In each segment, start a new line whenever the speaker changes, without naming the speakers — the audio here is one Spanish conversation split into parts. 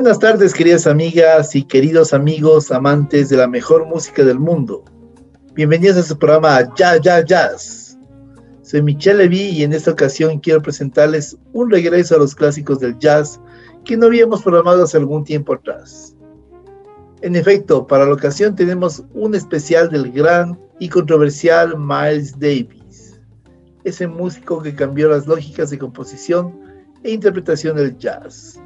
Buenas tardes, queridas amigas y queridos amigos amantes de la mejor música del mundo. Bienvenidos a su programa Jazz, Jazz, Jazz. Soy Michelle Levy y en esta ocasión quiero presentarles un regreso a los clásicos del jazz que no habíamos programado hace algún tiempo atrás. En efecto, para la ocasión tenemos un especial del gran y controversial Miles Davis, ese músico que cambió las lógicas de composición e interpretación del jazz.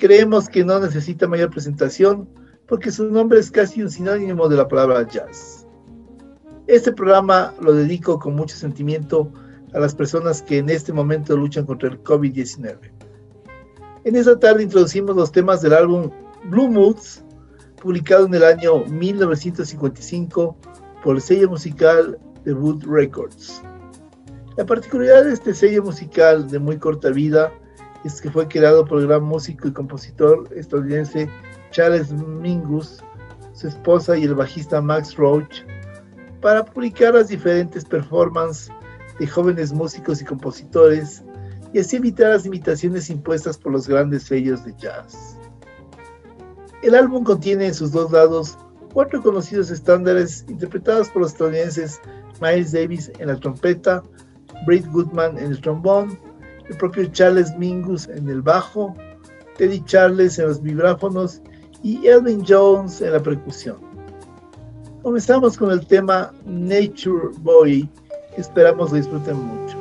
Creemos que no necesita mayor presentación porque su nombre es casi un sinónimo de la palabra jazz. Este programa lo dedico con mucho sentimiento a las personas que en este momento luchan contra el COVID-19. En esta tarde introducimos los temas del álbum Blue Moods, publicado en el año 1955 por el sello musical Debut Records. La particularidad de este sello musical de muy corta vida es que fue creado por el gran músico y compositor estadounidense Charles Mingus, su esposa y el bajista Max Roach, para publicar las diferentes performances de jóvenes músicos y compositores y así evitar las limitaciones impuestas por los grandes sellos de jazz. El álbum contiene en sus dos lados cuatro conocidos estándares interpretados por los estadounidenses Miles Davis en la trompeta, Britt Goodman en el trombón, el propio Charles Mingus en el bajo, Teddy Charles en los vibráfonos y Elvin Jones en la percusión. Comenzamos con el tema Nature Boy, que esperamos lo disfruten mucho.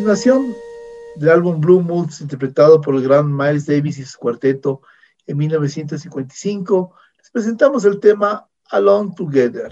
continuación del álbum Blue Moods, interpretado por el gran Miles Davis y su cuarteto en 1955, les presentamos el tema Alone Together.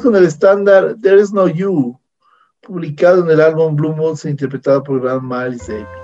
Con el estándar There Is No You, publicado en el álbum Blue Moods e interpretado por Grand Miles Davis.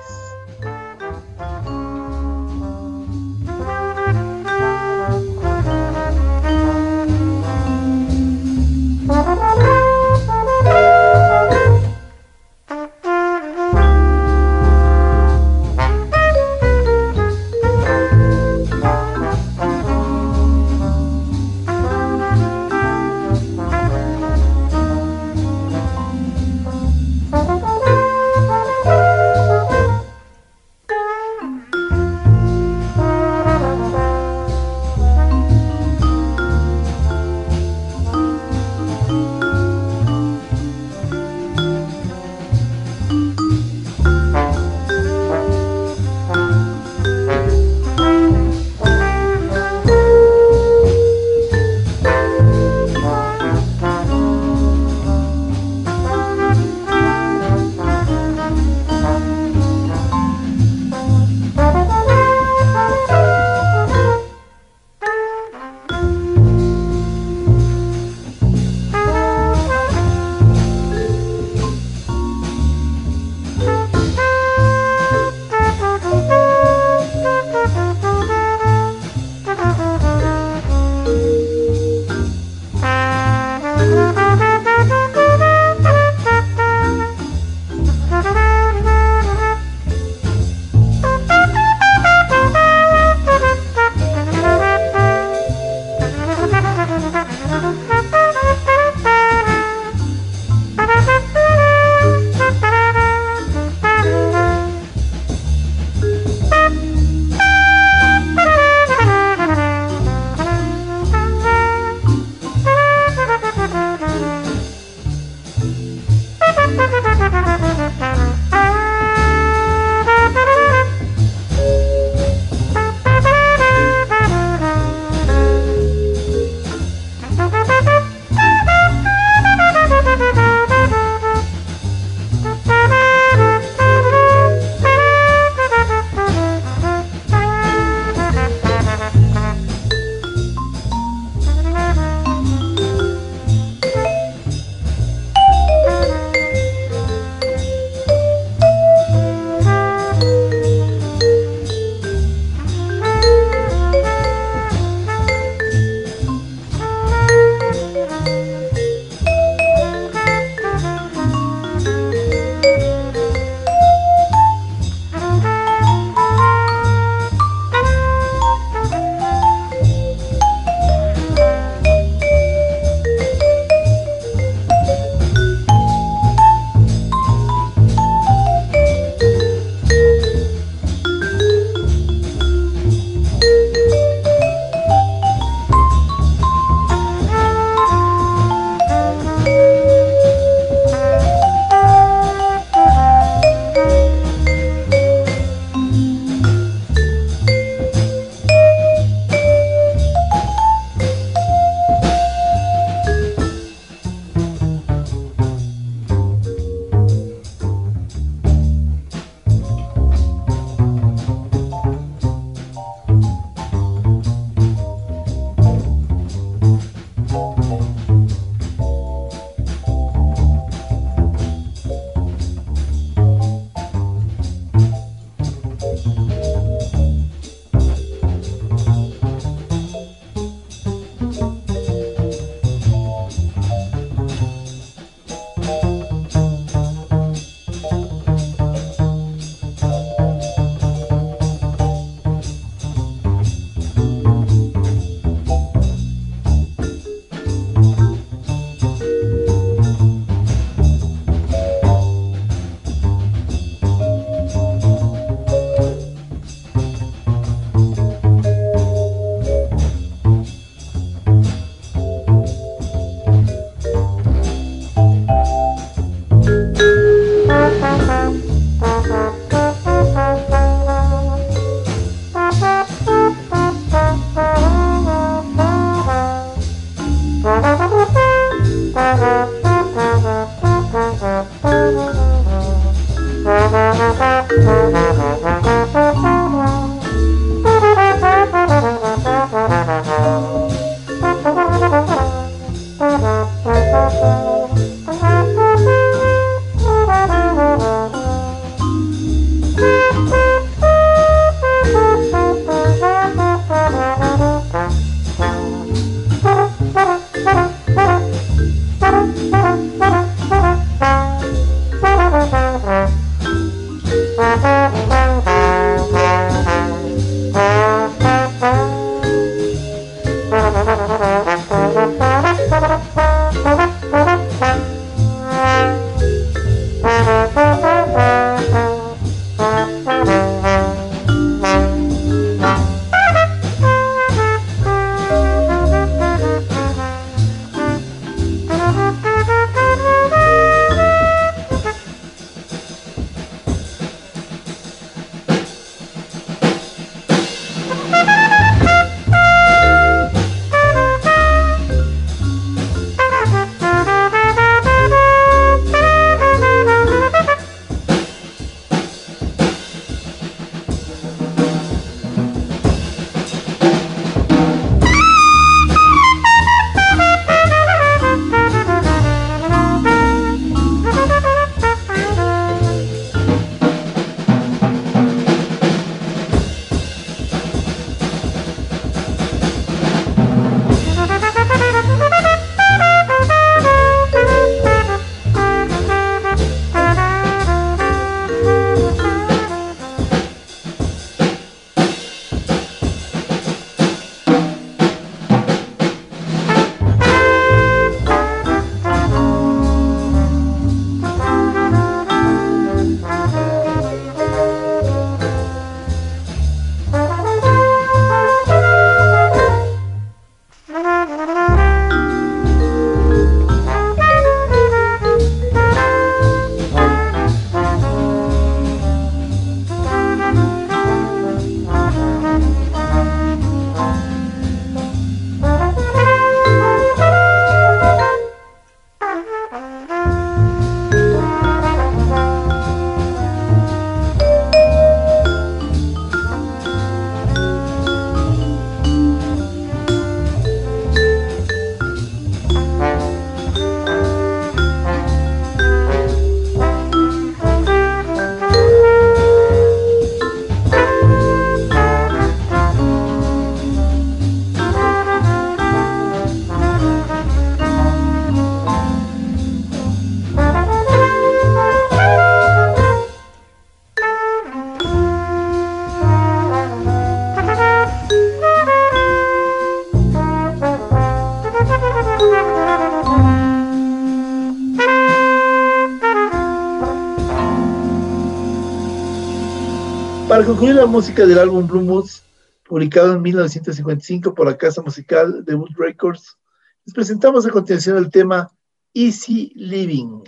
Para concluir la música del álbum Blue Moods, publicado en 1955 por la casa musical de Wood Records, les presentamos a continuación el tema Easy Living.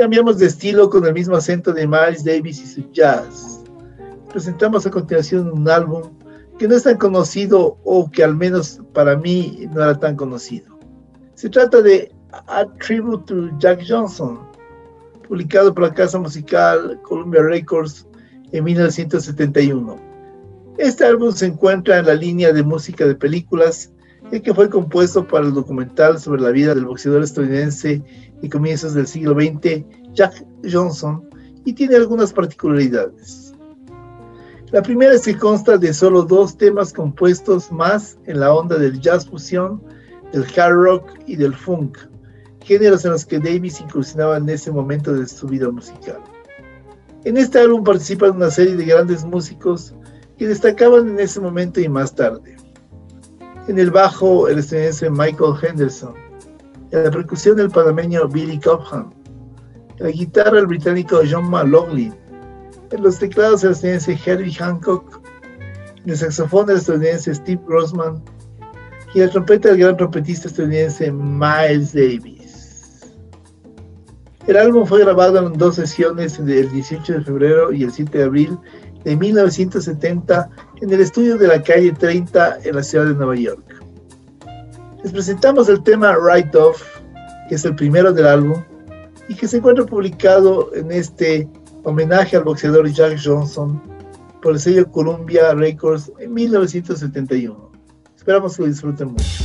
Cambiamos de estilo con el mismo acento de Miles Davis y su jazz. Presentamos a continuación un álbum que no es tan conocido o que al menos para mí no era tan conocido. Se trata de A Tribute to Jack Johnson, publicado por la casa musical Columbia Records en 1971. Este álbum se encuentra en la línea de música de películas, ya que fue compuesto para el documental sobre la vida del boxeador estadounidense y comienzos del siglo XX, Jack Johnson, y tiene algunas particularidades. La primera es que consta de solo dos temas compuestos más en la onda del jazz fusión, del hard rock y del funk, géneros en los que Davis incursionaba en ese momento de su vida musical. En este álbum participan una serie de grandes músicos que destacaban en ese momento y más tarde. En el bajo, el estadounidense Michael Henderson, en la percusión el panameño Billy Cobham, en la guitarra el británico John McLaughlin, en los teclados el estadounidense Herbie Hancock, en el saxofón el estadounidense Steve Grossman y en la trompeta el gran trompetista estadounidense Miles Davis. El álbum fue grabado en dos sesiones el 18 de febrero y el 7 de abril de 1970 en el estudio de la calle 30 en la ciudad de Nueva York. Les presentamos el tema Right Off, que es el primero del álbum y que se encuentra publicado en este homenaje al boxeador Jack Johnson por el sello Columbia Records en 1971. Esperamos que lo disfruten mucho.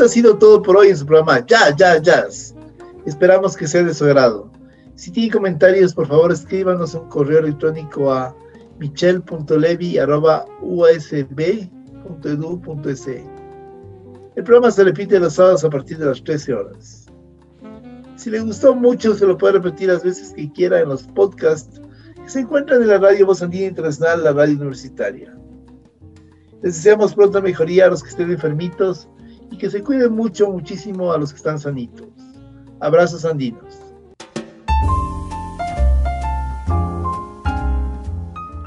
Esto ha sido todo por hoy en su programa Ya, Ya, Jazz. Esperamos que sea de su agrado. Si tiene comentarios, por favor escríbanos un correo electrónico a michel.levi.usb.edu.es. El programa se repite los sábados a partir de las 13 horas. Si le gustó mucho, se lo puede repetir las veces que quiera en los podcasts que se encuentran en la Radio Voz Andina Internacional, la radio universitaria. Les deseamos pronta mejoría a los que estén enfermitos y que se cuiden mucho, muchísimo a los que están sanitos. Abrazos andinos.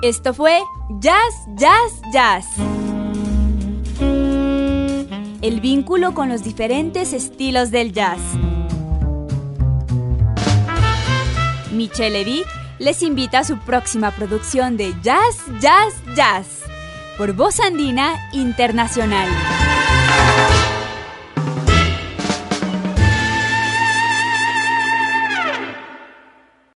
Esto fue Jazz, Jazz, Jazz. El vínculo con los diferentes estilos del jazz. Michelle Levy les invita a su próxima producción de Jazz, Jazz, Jazz por Voz Andina Internacional.